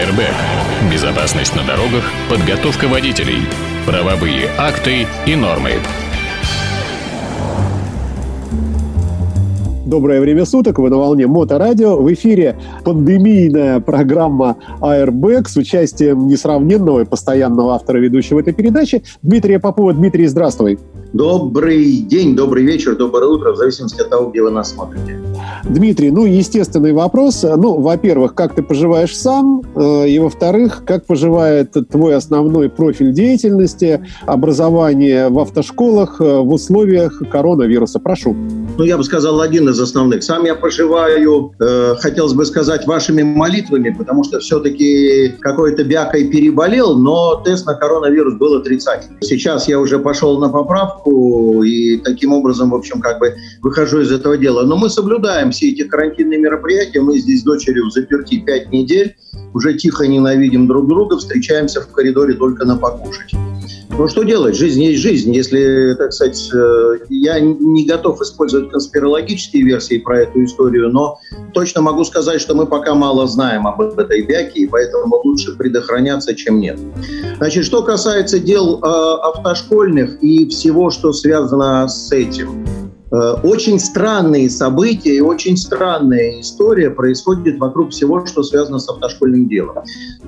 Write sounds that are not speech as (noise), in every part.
Airbag. Безопасность на дорогах, подготовка водителей, правовые акты и нормы. Доброе время суток, вы на волне Моторадио. В эфире пандемийная программа Airbag с участием несравненного и постоянного автора ведущего этой передачи Дмитрия Попова. Дмитрий, здравствуй. Добрый день, добрый вечер, доброе утро, в зависимости от того, где вы нас смотрите. Дмитрий, ну, естественный вопрос. Ну, во-первых, как ты поживаешь сам? Э, и, во-вторых, как поживает твой основной профиль деятельности, образование в автошколах э, в условиях коронавируса? Прошу. Ну, я бы сказал, один из основных. Сам я поживаю, э, хотелось бы сказать, вашими молитвами, потому что все-таки какой-то бякой переболел, но тест на коронавирус был отрицательный. Сейчас я уже пошел на поправку и таким образом, в общем, как бы выхожу из этого дела. Но мы соблюдаем все эти карантинные мероприятия. Мы здесь с дочерью заперти пять недель. Уже тихо ненавидим друг друга, встречаемся в коридоре только на покушать. Ну, что делать? Жизнь есть жизнь. Если, так сказать, э, я не готов использовать конспирологические версии про эту историю, но точно могу сказать, что мы пока мало знаем об этой бяке, и поэтому лучше предохраняться, чем нет. Значит, что касается дел э, автошкольных и всего, что связано с этим. Э, очень странные события и очень странная история происходит вокруг всего, что связано с автошкольным делом.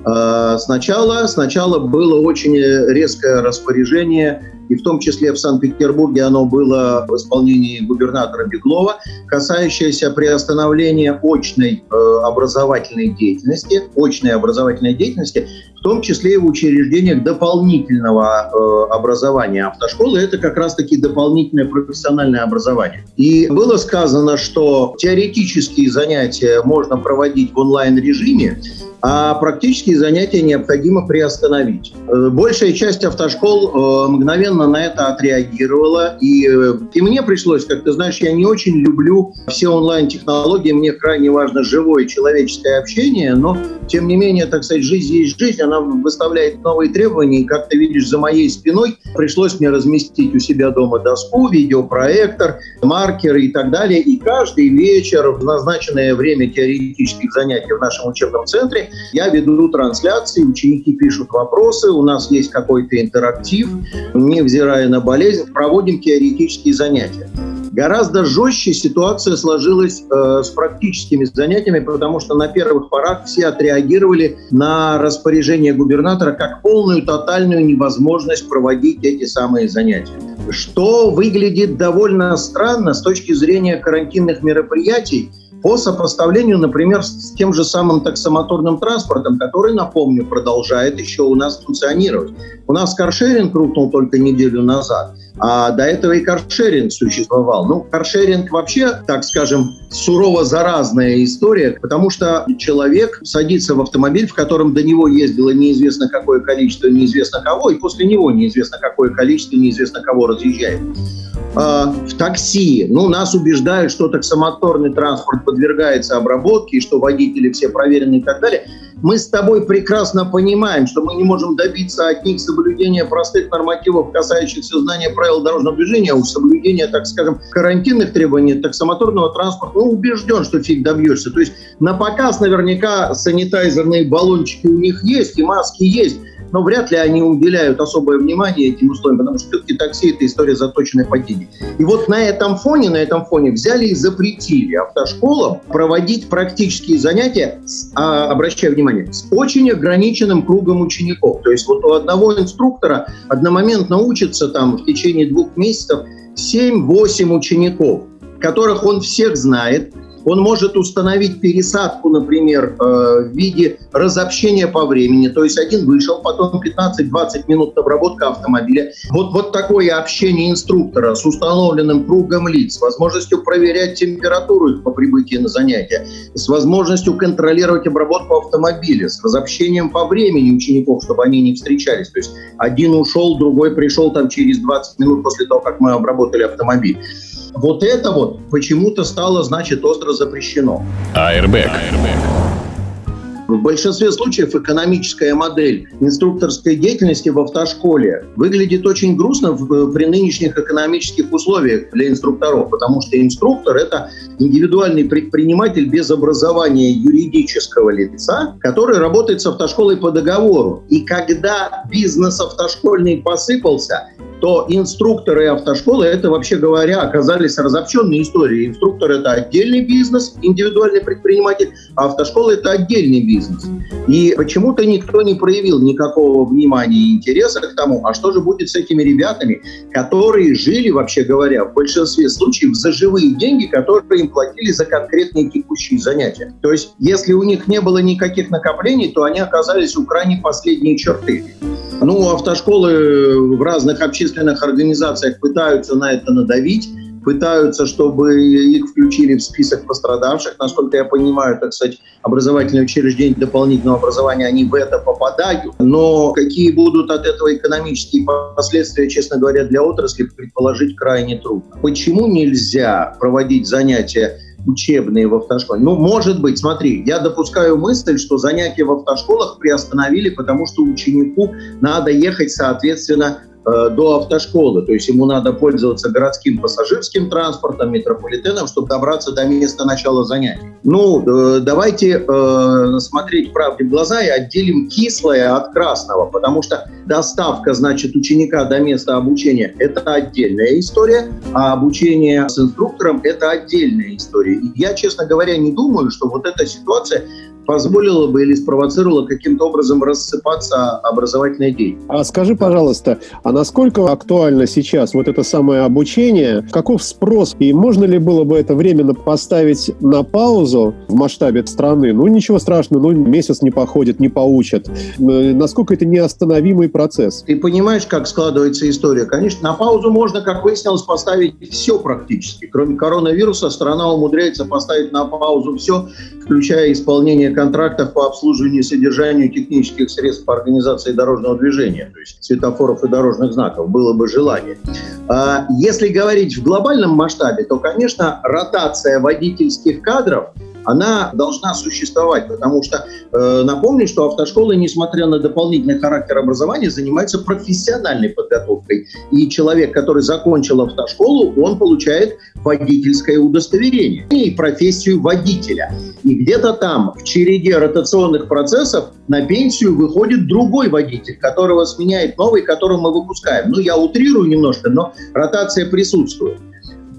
Э, сначала, сначала было очень резкое распоряжение, и в том числе в Санкт-Петербурге оно было в исполнении губернатора Беглова, касающееся приостановления очной э, образовательной деятельности, очной образовательной деятельности в том числе и в учреждениях дополнительного э, образования автошколы. Это как раз-таки дополнительное профессиональное образование. И было сказано, что теоретические занятия можно проводить в онлайн-режиме, а практические занятия необходимо приостановить. Э, большая часть автошкол э, мгновенно на это отреагировала, и, э, и мне пришлось, как ты знаешь, я не очень люблю все онлайн-технологии, мне крайне важно живое человеческое общение, но, тем не менее, так сказать, жизнь есть жизнь, она выставляет новые требования, и, как ты видишь, за моей спиной пришлось мне разместить у себя дома доску, видеопроектор, маркеры и так далее, и каждый вечер в назначенное время теоретических занятий в нашем учебном центре я веду трансляции, ученики пишут вопросы, у нас есть какой-то интерактив, невзирая на болезнь, проводим теоретические занятия. Гораздо жестче ситуация сложилась э, с практическими занятиями, потому что на первых порах все отреагировали на распоряжение губернатора как полную, тотальную невозможность проводить эти самые занятия. Что выглядит довольно странно с точки зрения карантинных мероприятий, по сопоставлению, например, с тем же самым таксомоторным транспортом, который, напомню, продолжает еще у нас функционировать. У нас каршеринг рухнул только неделю назад, а до этого и каршеринг существовал. Ну, каршеринг вообще, так скажем, сурово заразная история, потому что человек садится в автомобиль, в котором до него ездило неизвестно какое количество, неизвестно кого, и после него неизвестно какое количество, неизвестно кого разъезжает. А, в такси. Ну, нас убеждают, что таксомоторный транспорт подвергается обработке, и что водители все проверены и так далее. Мы с тобой прекрасно понимаем, что мы не можем добиться от них соблюдения простых нормативов, касающихся знания правил дорожного движения, уж соблюдения, так скажем, карантинных требований таксомоторного транспорта, ну, убежден, что фиг добьешься. То есть на показ наверняка санитайзерные баллончики у них есть, и маски есть, но вряд ли они уделяют особое внимание этим условиям, потому что все-таки такси – это история заточенной под деньги. И вот на этом фоне, на этом фоне взяли и запретили автошколам проводить практические занятия, с, а, обращаю внимание, с очень ограниченным кругом учеников. То есть вот у одного инструктора одномоментно учится там в течение двух месяцев 7-8 учеников, которых он всех знает, он может установить пересадку, например, э, в виде разобщения по времени. То есть один вышел, потом 15-20 минут обработка автомобиля. Вот, вот такое общение инструктора с установленным кругом лиц, с возможностью проверять температуру по прибытии на занятия, с возможностью контролировать обработку автомобиля, с разобщением по времени учеников, чтобы они не встречались. То есть один ушел, другой пришел там через 20 минут после того, как мы обработали автомобиль. Вот это вот почему-то стало, значит, остро запрещено. Airbag. В большинстве случаев экономическая модель инструкторской деятельности в автошколе выглядит очень грустно при нынешних экономических условиях для инструкторов, потому что инструктор – это индивидуальный предприниматель без образования юридического лица, который работает с автошколой по договору. И когда бизнес автошкольный посыпался, то инструкторы автошколы, это, вообще говоря, оказались разобщенные истории. Инструктор – это отдельный бизнес, индивидуальный предприниматель, а автошкола – это отдельный бизнес. И почему-то никто не проявил никакого внимания и интереса к тому, а что же будет с этими ребятами, которые жили, вообще говоря, в большинстве случаев за живые деньги, которые им платили за конкретные текущие занятия. То есть, если у них не было никаких накоплений, то они оказались у крайне последней черты. Ну, автошколы в разных общественных организациях пытаются на это надавить, пытаются, чтобы их включили в список пострадавших. Насколько я понимаю, так сказать, образовательные учреждения дополнительного образования, они в это попадают. Но какие будут от этого экономические последствия, честно говоря, для отрасли, предположить крайне трудно. Почему нельзя проводить занятия учебные в автошколе. Ну, может быть, смотри, я допускаю мысль, что занятия в автошколах приостановили, потому что ученику надо ехать, соответственно, до автошколы. То есть ему надо пользоваться городским пассажирским транспортом, метрополитеном, чтобы добраться до места начала занятий. Ну, э, давайте э, смотреть правде в глаза и отделим кислое от красного, потому что доставка, значит, ученика до места обучения – это отдельная история, а обучение с инструктором – это отдельная история. И я, честно говоря, не думаю, что вот эта ситуация позволило бы или спровоцировало каким-то образом рассыпаться образовательная деятельность. А скажи, пожалуйста, а насколько актуально сейчас вот это самое обучение? Каков спрос? И можно ли было бы это временно поставить на паузу в масштабе страны? Ну, ничего страшного, ну, месяц не походит, не поучат. Насколько это неостановимый процесс? Ты понимаешь, как складывается история? Конечно, на паузу можно, как выяснилось, поставить все практически. Кроме коронавируса, страна умудряется поставить на паузу все, включая исполнение контрактов по обслуживанию и содержанию технических средств по организации дорожного движения, то есть светофоров и дорожных знаков, было бы желание. А если говорить в глобальном масштабе, то, конечно, ротация водительских кадров – она должна существовать, потому что э, напомню, что автошколы, несмотря на дополнительный характер образования, занимаются профессиональной подготовкой. И человек, который закончил автошколу, он получает водительское удостоверение и профессию водителя. И где-то там, в череде ротационных процессов, на пенсию выходит другой водитель, которого сменяет новый, которого мы выпускаем. Ну, я утрирую немножко, но ротация присутствует.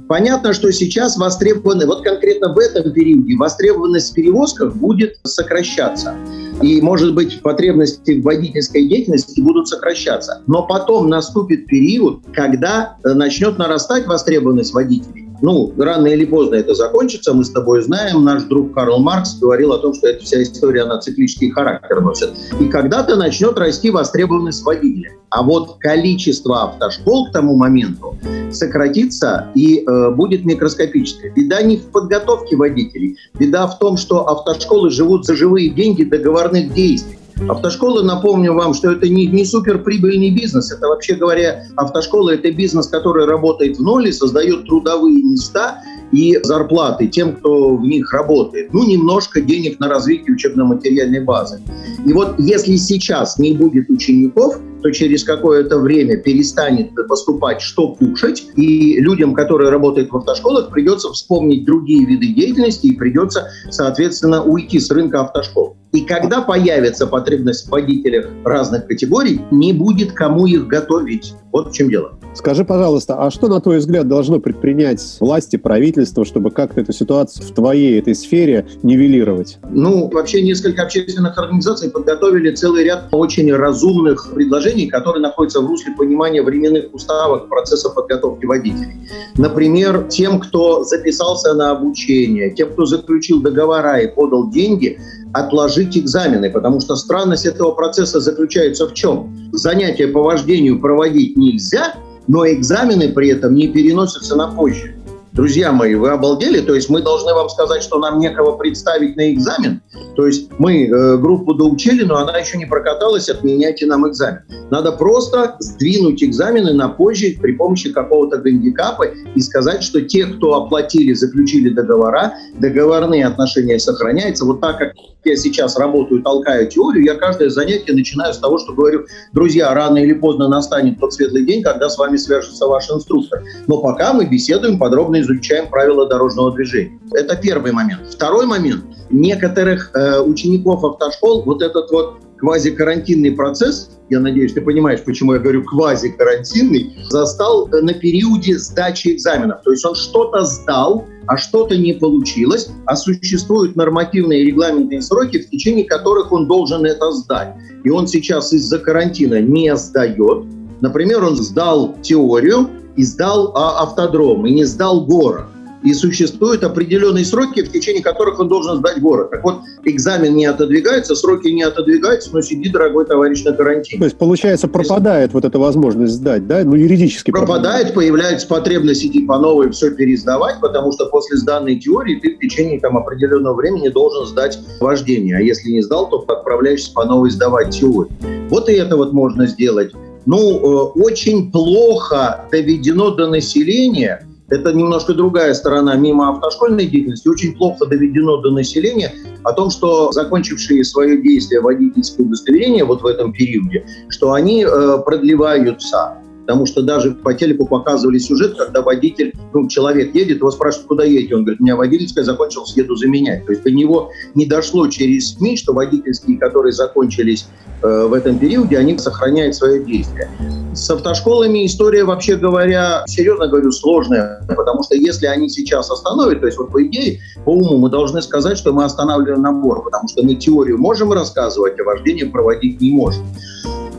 Понятно, что сейчас востребованы, вот конкретно в этом периоде, востребованность в перевозках будет сокращаться. И, может быть, потребности в водительской деятельности будут сокращаться. Но потом наступит период, когда э, начнет нарастать востребованность водителей. Ну, рано или поздно это закончится, мы с тобой знаем. Наш друг Карл Маркс говорил о том, что эта вся история, она циклический характер носит. И когда-то начнет расти востребованность водителя. А вот количество автошкол к тому моменту сократится и э, будет микроскопическое. Беда не в подготовке водителей. Беда в том, что автошколы живут за живые деньги договорных действий. Автошколы, напомню вам, что это не, не суперприбыльный бизнес. Это, вообще говоря, автошкола – это бизнес, который работает в ноль и создает трудовые места и зарплаты тем, кто в них работает. Ну, немножко денег на развитие учебно-материальной базы. И вот если сейчас не будет учеников, то через какое-то время перестанет поступать, что кушать, и людям, которые работают в автошколах, придется вспомнить другие виды деятельности и придется, соответственно, уйти с рынка автошкол. И когда появится потребность в водителях разных категорий, не будет кому их готовить. Вот в чем дело. Скажи, пожалуйста, а что, на твой взгляд, должно предпринять власти, правительство, чтобы как-то эту ситуацию в твоей этой сфере нивелировать? Ну, вообще несколько общественных организаций подготовили целый ряд очень разумных предложений, которые находятся в русле понимания временных уставок процесса подготовки водителей. Например, тем, кто записался на обучение, тем, кто заключил договора и подал деньги, отложить экзамены, потому что странность этого процесса заключается в чем? Занятия по вождению проводить нельзя, но экзамены при этом не переносятся на позже. Друзья мои, вы обалдели? То есть мы должны вам сказать, что нам некого представить на экзамен? То есть мы э, группу доучили, но она еще не прокаталась, отменяйте нам экзамен. Надо просто сдвинуть экзамены на позже при помощи какого-то гандикапа и сказать, что те, кто оплатили, заключили договора, договорные отношения сохраняются. Вот так как я сейчас работаю, толкаю теорию, я каждое занятие начинаю с того, что говорю, друзья, рано или поздно настанет тот светлый день, когда с вами свяжется ваш инструктор. Но пока мы беседуем, подробно изучаем правила дорожного движения. Это первый момент. Второй момент. Некоторых э, учеников автошкол вот этот вот квазикарантинный процесс, я надеюсь, ты понимаешь, почему я говорю квазикарантинный, застал на периоде сдачи экзаменов. То есть он что-то сдал, а что-то не получилось, а существуют нормативные регламентные сроки, в течение которых он должен это сдать. И он сейчас из-за карантина не сдает. Например, он сдал теорию и сдал а, автодром, и не сдал город и существуют определенные сроки, в течение которых он должен сдать город. Так вот, экзамен не отодвигается, сроки не отодвигаются, но сиди, дорогой товарищ, на карантине. То есть, получается, пропадает есть, вот эта возможность сдать, да? Ну, юридически. Пропадает, пропадает, появляется потребность идти по новой все пересдавать, потому что после сданной теории ты в течение там, определенного времени должен сдать вождение. А если не сдал, то отправляешься по новой сдавать теорию. Вот и это вот можно сделать. Ну, э, очень плохо доведено до населения – это немножко другая сторона мимо автошкольной деятельности. Очень плохо доведено до населения о том, что закончившие свое действие водительское удостоверение вот в этом периоде, что они э, продлеваются. Потому что даже по телеку показывали сюжет, когда водитель, ну, человек едет, его спрашивают, куда едете? Он говорит, у меня водительская закончилась, еду заменять. То есть до него не дошло через СМИ, что водительские, которые закончились э, в этом периоде, они сохраняют свое действие. С автошколами история, вообще говоря, серьезно говорю, сложная, потому что если они сейчас остановят, то есть вот по идее, по уму мы должны сказать, что мы останавливаем набор, потому что мы теорию можем рассказывать, а вождение проводить не можем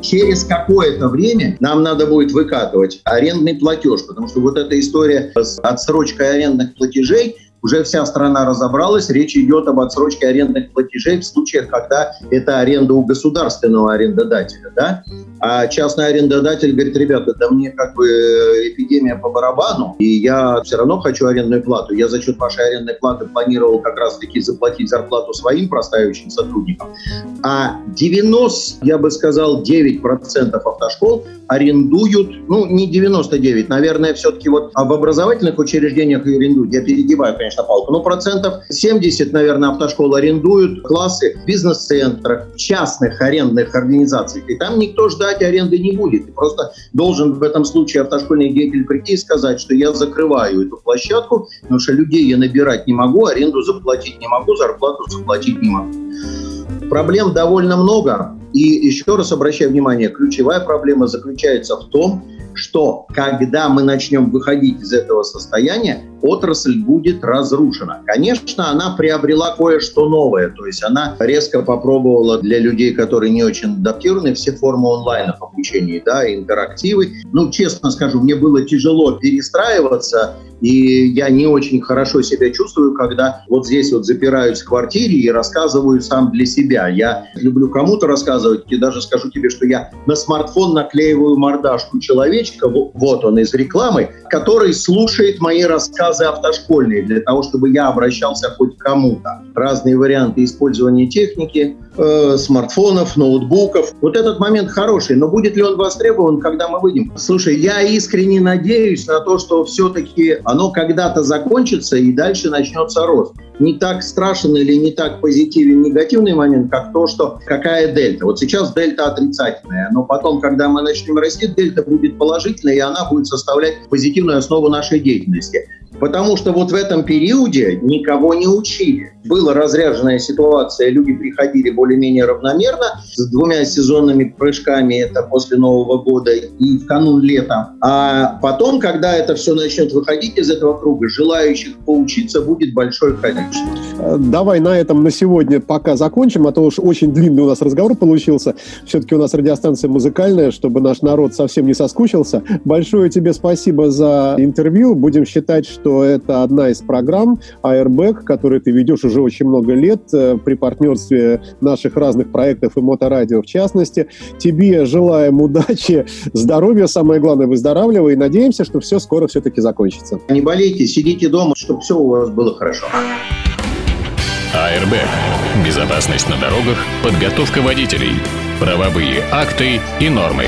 через какое-то время нам надо будет выкатывать арендный платеж, потому что вот эта история с отсрочкой арендных платежей, уже вся страна разобралась, речь идет об отсрочке арендных платежей в случаях, когда это аренда у государственного арендодателя. Да? А частный арендодатель говорит, ребята, да мне как бы э, эпидемия по барабану, и я все равно хочу арендную плату. Я за счет вашей арендной платы планировал как раз-таки заплатить зарплату своим простающим сотрудникам. А 90, я бы сказал, 9% автошкол арендуют, ну, не 99, наверное, все-таки вот в образовательных учреждениях арендуют. Я перегибаю, конечно, палку. Но процентов 70, наверное, автошкол арендуют классы в бизнес-центрах, частных арендных организациях. И там никто ждать аренды не будет. Ты просто должен в этом случае автошкольный деятель прийти и сказать, что я закрываю эту площадку, потому что людей я набирать не могу, аренду заплатить не могу, зарплату заплатить не могу. Проблем довольно много. И еще раз обращаю внимание, ключевая проблема заключается в том, что когда мы начнем выходить из этого состояния, отрасль будет разрушена. Конечно, она приобрела кое-что новое, то есть она резко попробовала для людей, которые не очень адаптированы, все формы онлайн обучения, да, интерактивы. Ну, честно скажу, мне было тяжело перестраиваться и я не очень хорошо себя чувствую, когда вот здесь вот запираюсь в квартире и рассказываю сам для себя. Я люблю кому-то рассказывать, и даже скажу тебе, что я на смартфон наклеиваю мордашку человечка, вот он из рекламы, который слушает мои рассказы автошкольные, для того, чтобы я обращался хоть к кому-то. Разные варианты использования техники, э, смартфонов, ноутбуков. Вот этот момент хороший, но будет ли он востребован, когда мы выйдем? Слушай, я искренне надеюсь на то, что все-таки оно когда-то закончится и дальше начнется рост. Не так страшен или не так позитивен негативный момент, как то, что какая дельта. Вот сейчас дельта отрицательная, но потом, когда мы начнем расти, дельта будет положительная, и она будет составлять позитивную основу нашей деятельности. Потому что вот в этом периоде никого не учили. Была разряженная ситуация, люди приходили более-менее равномерно, с двумя сезонными прыжками, это после Нового года и в канун лета. А потом, когда это все начнет выходить из этого круга, желающих поучиться будет большое количество. Э, давай на этом на сегодня пока закончим, а то уж очень длинный у нас разговор получился. Все-таки у нас радиостанция музыкальная, чтобы наш народ совсем не соскучился. Большое тебе спасибо за интервью. Будем считать, что это одна из программ Airbag, которую ты ведешь уже уже очень много лет при партнерстве наших разных проектов и моторадио в частности. Тебе желаем удачи, (laughs) здоровья, самое главное, выздоравливай, и надеемся, что все скоро все-таки закончится. Не болейте, сидите дома, чтобы все у вас было хорошо. АРБ. Безопасность на дорогах, подготовка водителей, правовые акты и нормы.